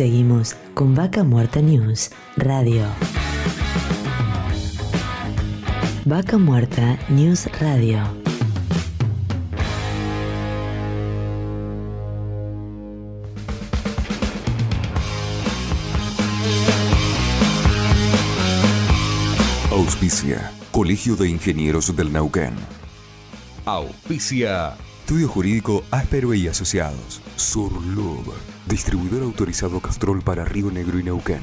Seguimos con Vaca Muerta News Radio. Vaca Muerta News Radio. Auspicia, Colegio de Ingenieros del Nauquén. Auspicia. Estudio Jurídico Áspero y Asociados. Surlub. Distribuidor autorizado Castrol para Río Negro y Neuquén.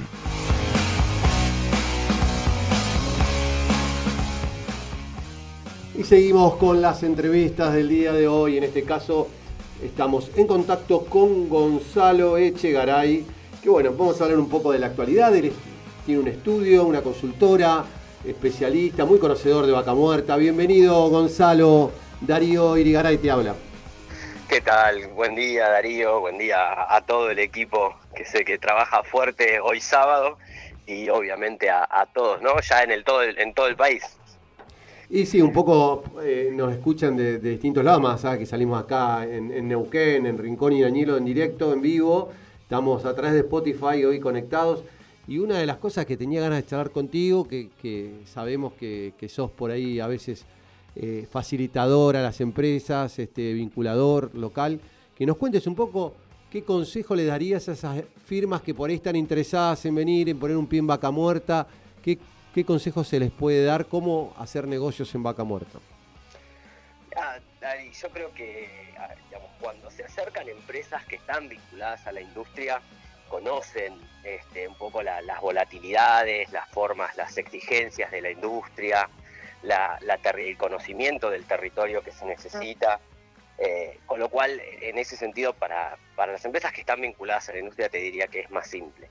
Y seguimos con las entrevistas del día de hoy. En este caso estamos en contacto con Gonzalo Echegaray, que bueno, vamos a hablar un poco de la actualidad. Él tiene un estudio, una consultora, especialista, muy conocedor de vaca muerta. Bienvenido Gonzalo, Darío Irigaray te habla. ¿Qué tal? Buen día Darío, buen día a todo el equipo que sé que trabaja fuerte hoy sábado y obviamente a, todos, ¿no? Ya en el todo en todo el país. Y sí, un poco eh, nos escuchan de, distintos lados, más que salimos acá en, Neuquén, en Rincón y Dañilo en directo, en vivo. Estamos a través de Spotify hoy conectados. Y una de las cosas que tenía ganas de charlar contigo, que, sabemos que, sos por ahí a veces eh, facilitador a las empresas, este, vinculador local, que nos cuentes un poco qué consejo le darías a esas firmas que por ahí están interesadas en venir, en poner un pie en vaca muerta, qué, ¿Qué consejos se les puede dar? ¿Cómo hacer negocios en vaca muerta? Ah, yo creo que cuando se acercan empresas que están vinculadas a la industria, conocen este, un poco las volatilidades, las formas, las exigencias de la industria, el conocimiento del territorio que se necesita. Eh, con lo cual, en ese sentido, para, para las empresas que están vinculadas a la industria, te diría que es más simple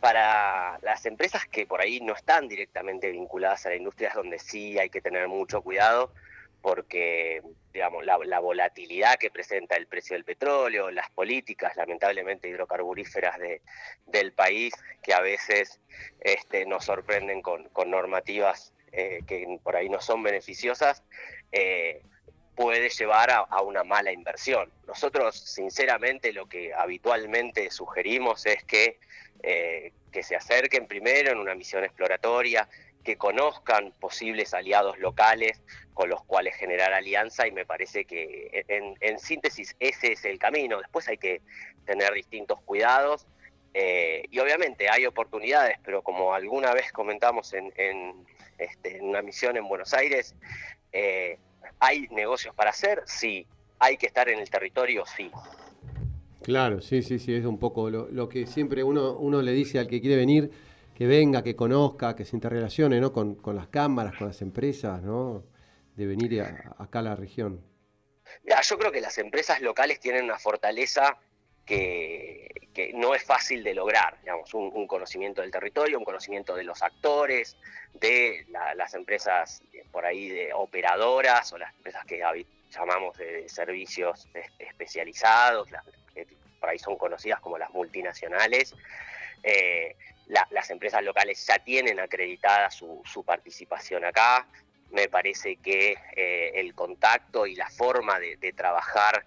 para las empresas que por ahí no están directamente vinculadas a la industria es donde sí hay que tener mucho cuidado porque digamos la, volatilidad que presenta el precio del petróleo, las políticas lamentablemente hidrocarburíferas de, del país que a veces este, nos sorprenden con, normativas eh, que por ahí no son beneficiosas, eh, puede llevar a, una mala inversión. Nosotros, sinceramente, lo que habitualmente sugerimos es que, eh, que se acerquen primero en una misión exploratoria, que conozcan posibles aliados locales con los cuales generar alianza y me parece que en, síntesis ese es el camino. Después hay que tener distintos cuidados eh, y obviamente hay oportunidades, pero como alguna vez comentamos en, este, una misión en Buenos Aires, eh, ¿Hay negocios para hacer? Sí. ¿Hay que estar en el territorio? Sí. Claro, sí, sí, sí, es un poco lo, que siempre uno, uno le dice al que quiere venir, que venga, que conozca, que se interrelacione ¿no? con, las cámaras, con las empresas, ¿no? de venir acá a la región. yo creo que las empresas locales tienen una fortaleza que, no es fácil de lograr, digamos, un, conocimiento del territorio, un conocimiento de los actores, de las empresas por ahí de operadoras o las empresas que llamamos de servicios especializados, que por ahí son conocidas como las multinacionales. Eh, las empresas locales ya tienen acreditada su, participación acá. Me parece que eh, el contacto y la forma de trabajar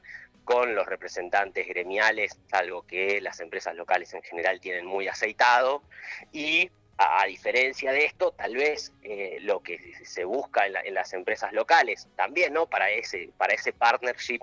con los representantes gremiales, algo que las empresas locales en general tienen muy aceitado, y a, diferencia de esto, tal vez eh, lo que se busca en, las empresas locales también, ¿no? Para ese, para ese partnership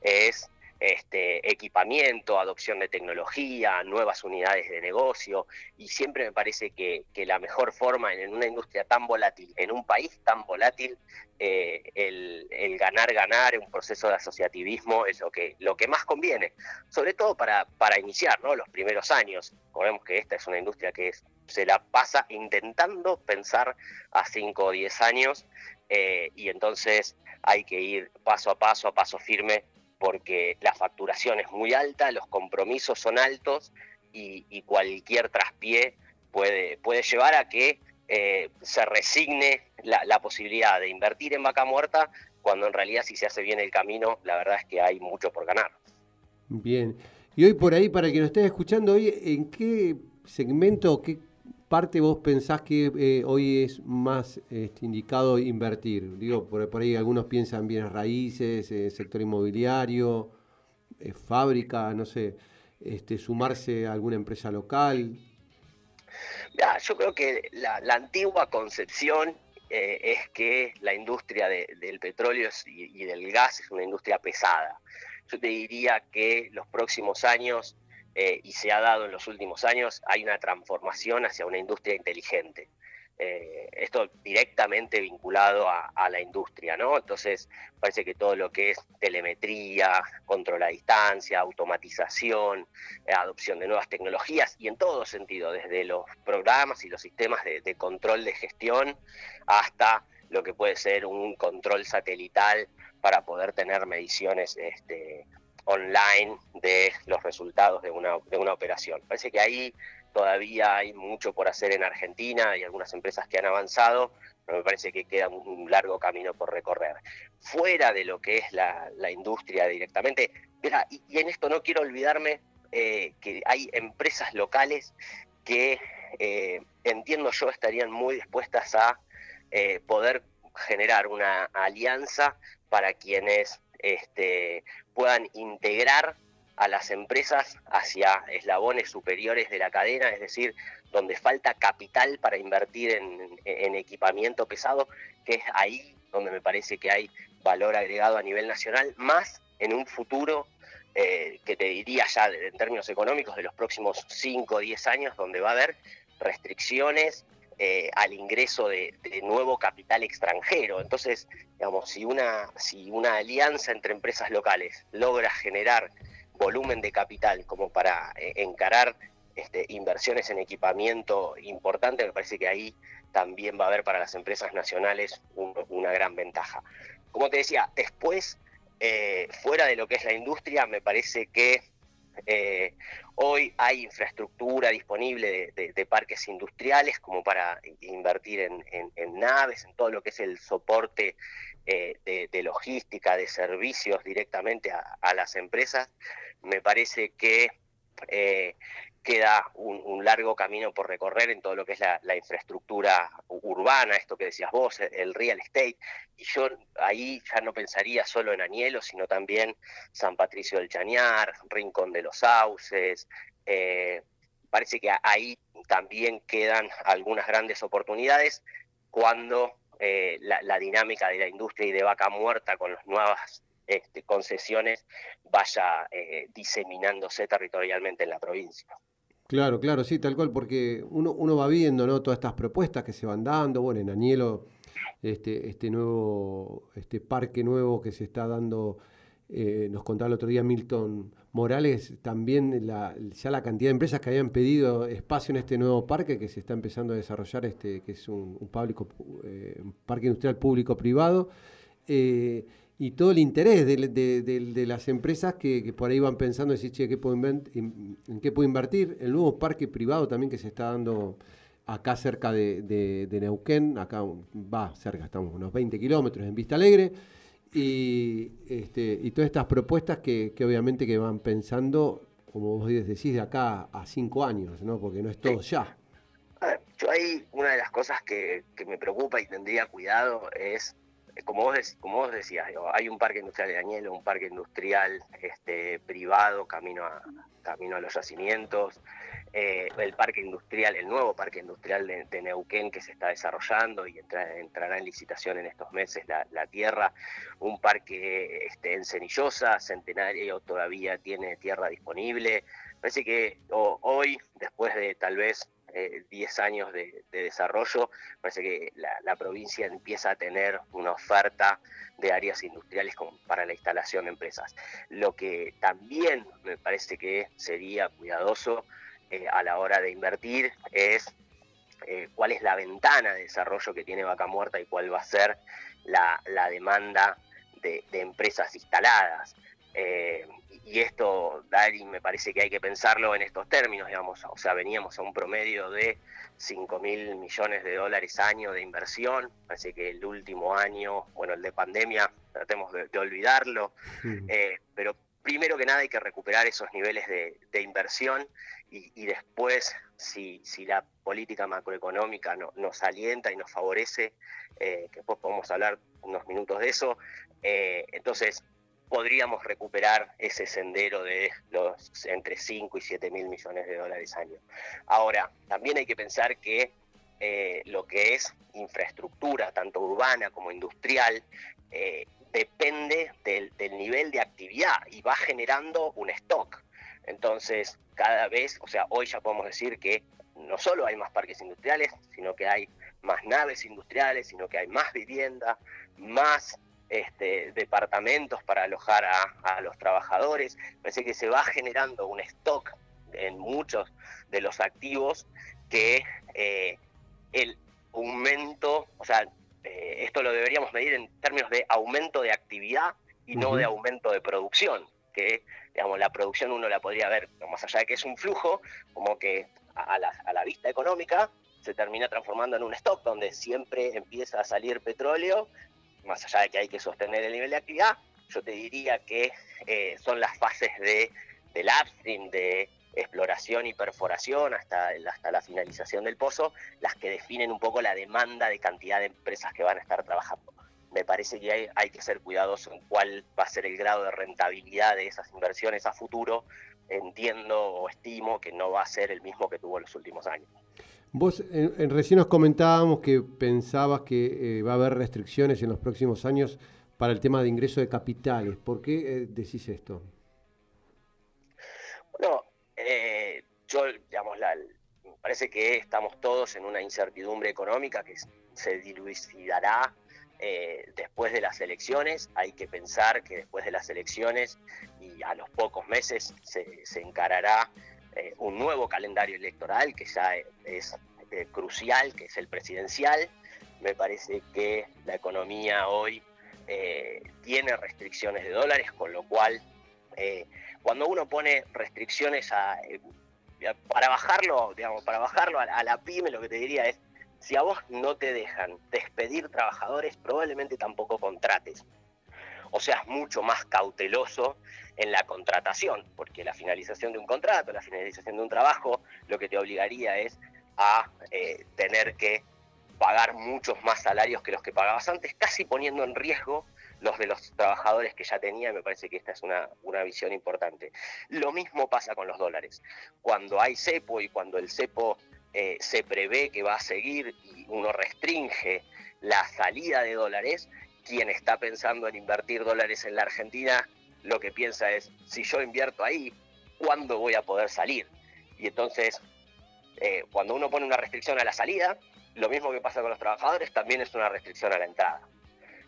es este, equipamiento, adopción de tecnología, nuevas unidades de negocio, y siempre me parece que, la mejor forma en una industria tan volátil, en un país tan volátil, eh, el, ganar, ganar, un proceso de asociativismo es lo que, más conviene, sobre todo para, iniciar los primeros años. Vemos que esta es una industria que se la pasa intentando pensar a 5 o 10 años, eh, y entonces hay que ir paso a paso, a paso firme, porque la facturación es muy alta, los compromisos son altos y, cualquier traspié puede, puede llevar a que eh, se resigne la, posibilidad de invertir en vaca muerta, cuando en realidad si se hace bien el camino, la verdad es que hay mucho por ganar. Bien. Y hoy por ahí, para que nos estés escuchando, hoy, ¿en qué segmento, qué parte vos pensás que eh, hoy es más este, indicado invertir? Digo, por, ahí algunos piensan bienes raíces, eh, sector inmobiliario, eh, fábrica, no sé. este, sumarse a alguna empresa local? yo creo que la, antigua concepción es que la industria del petróleo y, del gas es una industria pesada. Yo te diría que los próximos años, eh, y se ha dado en los últimos años, hay una transformación hacia una industria inteligente. Eh, esto directamente vinculado a, la industria, ¿no? Entonces, parece que todo lo que es telemetría, control a distancia, automatización, eh, adopción de nuevas tecnologías y en todo sentido, desde los programas y los sistemas de, control de gestión hasta lo que puede ser un control satelital para poder tener mediciones este, online de los resultados de una, de una operación. Parece que ahí Todavía hay mucho por hacer en Argentina y algunas empresas que han avanzado, pero me parece que queda un largo camino por recorrer. Fuera de lo que es la, industria directamente, y, en esto no quiero olvidarme eh, que hay empresas locales que eh, entiendo yo estarían muy dispuestas a eh, poder generar una alianza para quienes este, puedan integrar a las empresas hacia eslabones superiores de la cadena, es decir, donde falta capital para invertir en, equipamiento pesado, que es ahí donde me parece que hay valor agregado a nivel nacional, más en un futuro eh, que te diría ya en términos económicos de los próximos 5 o 10 años, donde va a haber restricciones eh, al ingreso de, de, nuevo capital extranjero. Entonces, digamos, si una, si una alianza entre empresas locales logra generar volumen de capital como para eh, encarar este, inversiones en equipamiento importante, me parece que ahí también va a haber para las empresas nacionales una gran ventaja. Como te decía, después, eh, fuera de lo que es la industria, me parece que eh, hoy hay infraestructura disponible de, parques industriales como para invertir en, naves, en todo lo que es el soporte de, logística, de servicios directamente a las empresas me parece que eh, queda un, largo camino por recorrer en todo lo que es la, infraestructura urbana, esto que decías vos, el real estate. Y yo ahí ya no pensaría solo en Añelo, sino también San Patricio del Chañar, Rincón de los Sauces. Eh, parece que ahí también quedan algunas grandes oportunidades cuando eh, la, dinámica de la industria y de vaca muerta con las nuevas este, concesiones vaya eh, diseminándose territorialmente en la provincia. Claro, claro, sí, tal cual, porque uno, uno va viendo ¿no? todas estas propuestas que se van dando, bueno, en Añelo, este, este nuevo, este parque nuevo que se está dando, eh, nos contaba el otro día Milton Morales, también la, ya la cantidad de empresas que habían pedido espacio en este nuevo parque que se está empezando a desarrollar, este, que es un, público, eh, parque industrial público-privado y todo el interés de, las empresas que, por ahí van pensando, decir, che, ¿qué puedo ¿en qué puedo invertir? El nuevo parque privado también que se está dando acá cerca de, Neuquén, acá va cerca, estamos unos 20 kilómetros en Vista Alegre, y, este, y todas estas propuestas que, obviamente que van pensando, como vos decís, de acá a cinco años, ¿no? porque no es todo ya. yo ahí una de las cosas que, que me preocupa y tendría cuidado es como vos, como vos decías, hay un parque industrial de Añelo, un parque industrial este, privado camino a, camino a los yacimientos, eh, el parque industrial, el nuevo parque industrial de, Neuquén que se está desarrollando y entrará en licitación en estos meses la, tierra, un parque este, en Cenillosa, Centenario todavía tiene tierra disponible. Parece que hoy, después de tal vez 10 eh, años de, desarrollo, parece que la, provincia empieza a tener una oferta de áreas industriales para la instalación de empresas. Lo que también me parece que sería cuidadoso eh, a la hora de invertir es eh, cuál es la ventana de desarrollo que tiene Vaca Muerta y cuál va a ser la, demanda de, empresas instaladas. y esto, Dari, me parece que hay que pensarlo en estos términos, digamos, o sea, veníamos a un promedio de 5 mil millones de dólares año de inversión, parece que el último año, bueno, el de pandemia, tratemos de, olvidarlo, eh, pero primero que nada hay que recuperar esos niveles de, inversión y, después, si, si, la política macroeconómica nos alienta y nos favorece, eh, que después podemos hablar unos minutos de eso, eh, entonces podríamos recuperar ese sendero de los entre 5 y 7 mil millones de dólares año. Ahora, también hay que pensar que eh, lo que es infraestructura, tanto urbana como industrial, eh, depende del, nivel de actividad y va generando un stock. Entonces, cada vez, o sea, hoy ya podemos decir que no solo hay más parques industriales, sino que hay más naves industriales, sino que hay más vivienda, más este, departamentos para alojar a, los trabajadores. Parece que se va generando un stock en muchos de los activos que eh, el aumento, o sea, eh, esto lo deberíamos medir en términos de aumento de actividad y no de aumento de producción, que digamos, la producción uno la podría ver, más allá de que es un flujo, como que a la, vista económica se termina transformando en un stock donde siempre empieza a salir petróleo, más allá de que hay que sostener el nivel de actividad, yo te diría que eh, son las fases de, del upstream, de exploración y perforación hasta, hasta la finalización del pozo, las que definen un poco la demanda de cantidad de empresas que van a estar trabajando. Me parece que hay, hay que ser cuidadosos en cuál va a ser el grado de rentabilidad de esas inversiones a futuro. Entiendo o estimo que no va a ser el mismo que tuvo en los últimos años. Vos en, recién nos comentábamos que pensabas que eh, va a haber restricciones en los próximos años para el tema de ingreso de capitales. ¿Por qué eh, decís esto? Bueno, eh, yo, digamos, la, me parece que estamos todos en una incertidumbre económica que se dilucidará eh, después de las elecciones. Hay que pensar que después de las elecciones y a los pocos meses se, encarará eh, un nuevo calendario electoral que ya es crucial, que es el presidencial. Me parece que la economía hoy tiene restricciones de dólares, con lo cual cuando uno pone restricciones a, eh, para bajarlo, digamos, para bajarlo a, la pyme, lo que te diría es, si a vos no te dejan despedir trabajadores, probablemente tampoco contrates. O seas mucho más cauteloso en la contratación, porque la finalización de un contrato, la finalización de un trabajo, lo que te obligaría es a eh, tener que pagar muchos más salarios que los que pagabas antes, casi poniendo en riesgo los de los trabajadores que ya tenía, me parece que esta es una, visión importante. Lo mismo pasa con los dólares. Cuando hay cepo y cuando el cepo eh, se prevé que va a seguir y uno restringe la salida de dólares, quien está pensando en invertir dólares en la Argentina, lo que piensa es, si yo invierto ahí, ¿cuándo voy a poder salir? Y entonces, eh, cuando uno pone una restricción a la salida, lo mismo que pasa con los trabajadores, también es una restricción a la entrada.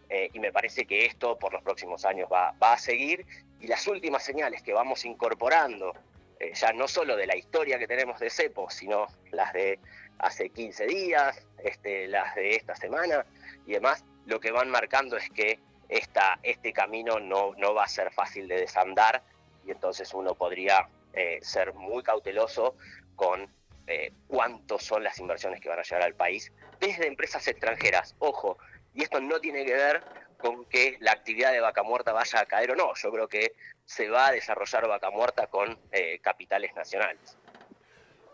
Eh, y me parece que esto por los próximos años va, a seguir y las últimas señales que vamos incorporando, eh, ya no solo de la historia que tenemos de CEPO, sino las de hace 15 días, este, las de esta semana y demás, lo que van marcando es que esta, este camino no, no va a ser fácil de desandar y entonces uno podría eh, ser muy cauteloso con cuántos son las inversiones que van a llegar al país desde empresas extranjeras. Ojo, y esto no tiene que ver con que la actividad de vaca muerta vaya a caer o no. Yo creo que se va a desarrollar vaca muerta con eh, capitales nacionales.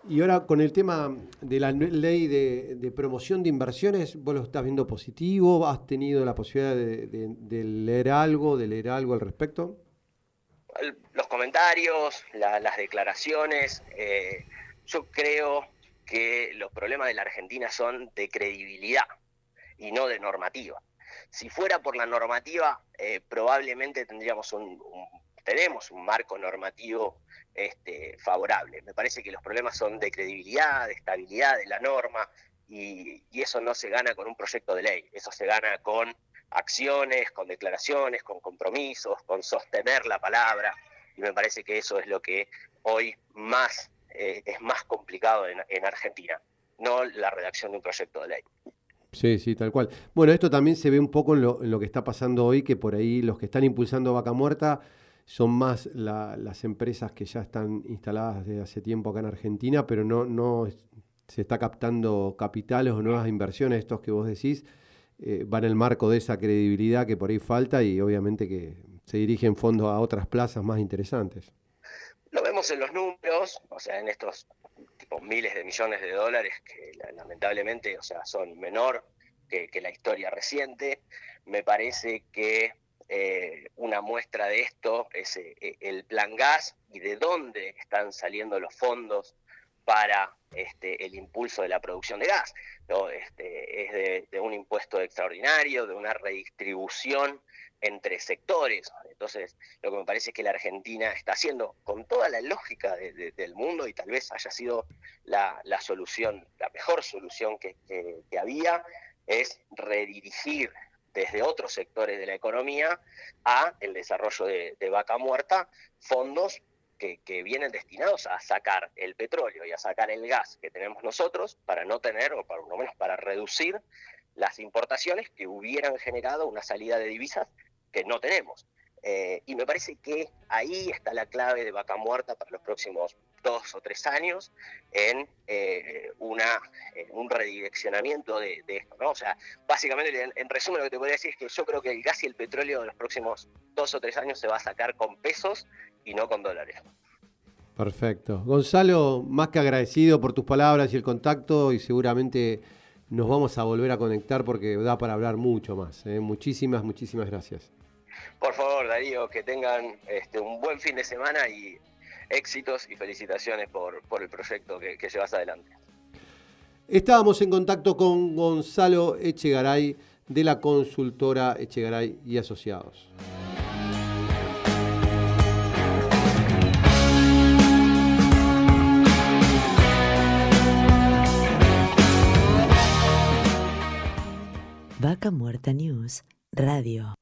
Y ahora con el tema de la ley de, promoción de inversiones, ¿vos lo estás viendo positivo? ¿Has tenido la posibilidad de, leer algo, de leer algo al respecto? Los comentarios, las declaraciones, eh, yo creo que los problemas de la Argentina son de credibilidad y no de normativa. Si fuera por la normativa, eh, probablemente tendríamos un, tenemos un marco normativo este, favorable. Me parece que los problemas son de credibilidad, de estabilidad de la norma, y, eso no se gana con un proyecto de ley, eso se gana con acciones, con declaraciones, con compromisos, con sostener la palabra, y me parece que eso es lo que hoy más eh, es más complicado en Argentina, no la redacción de un proyecto de ley. Sí, sí, tal cual. Bueno, esto también se ve un poco en lo, que está pasando hoy, que por ahí los que están impulsando Vaca Muerta son más las empresas que ya están instaladas desde hace tiempo acá en Argentina, pero no, no se está captando capitales o nuevas inversiones, estos que vos decís, eh, van en el marco de esa credibilidad que por ahí falta y obviamente que se dirigen fondos a otras plazas más interesantes. Lo vemos en los números, o sea, en estos miles de millones de dólares que lamentablemente, o sea, son menor que, la historia reciente. Me parece que eh, una muestra de esto es eh, el plan gas y de dónde están saliendo los fondos para este, el impulso de la producción de gas. Este, es de, un impuesto extraordinario, de una redistribución entre sectores. Entonces, lo que me parece es que la Argentina está haciendo, con toda la lógica del mundo, y tal vez haya sido la, solución, la mejor solución que, había, es redirigir desde otros sectores de la economía a el desarrollo de, de vaca muerta fondos que, vienen destinados a sacar el petróleo y a sacar el gas que tenemos nosotros para no tener, o por lo menos para reducir las importaciones que hubieran generado una salida de divisas que no tenemos. Eh, y me parece que ahí está la clave de vaca muerta para los próximos dos o tres años en eh, una, un redireccionamiento de, esto. ¿no? O sea, básicamente, en, resumen, lo que te podría decir es que yo creo que el gas y el petróleo en los próximos dos o tres años se va a sacar con pesos y no con dólares. Perfecto. Gonzalo, más que agradecido por tus palabras y el contacto y seguramente nos vamos a volver a conectar porque da para hablar mucho más. ¿eh? Muchísimas, muchísimas gracias. Por favor, Darío, que tengan este, un buen fin de semana y éxitos y felicitaciones por, el proyecto que, que llevas adelante. Estábamos en contacto con Gonzalo Echegaray de la consultora Echegaray y Asociados. Vaca Muerta News Radio.